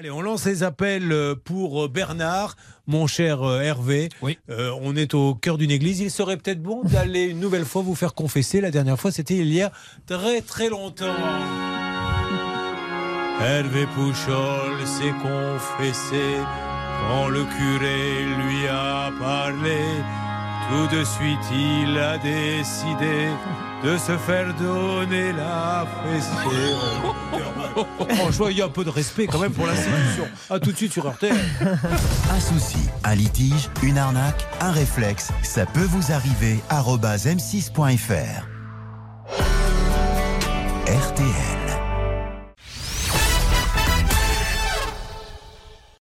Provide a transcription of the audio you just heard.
Allez, on lance les appels euh, pour euh, Bernard, mon cher euh, Hervé. Oui. Euh, on est au cœur d'une église. Il serait peut-être bon d'aller une nouvelle fois vous faire confesser. La dernière fois, c'était il y a très très longtemps. Hervé Pouchol s'est confessé quand le curé lui a parlé. Tout de suite, il a décidé de se faire donner la fessée. Franchement, il y a un peu de respect quand même pour l'institution. A tout de suite sur RTL. Un souci, un litige, une arnaque, un réflexe, ça peut vous arriver. arobase m6.fr RTL.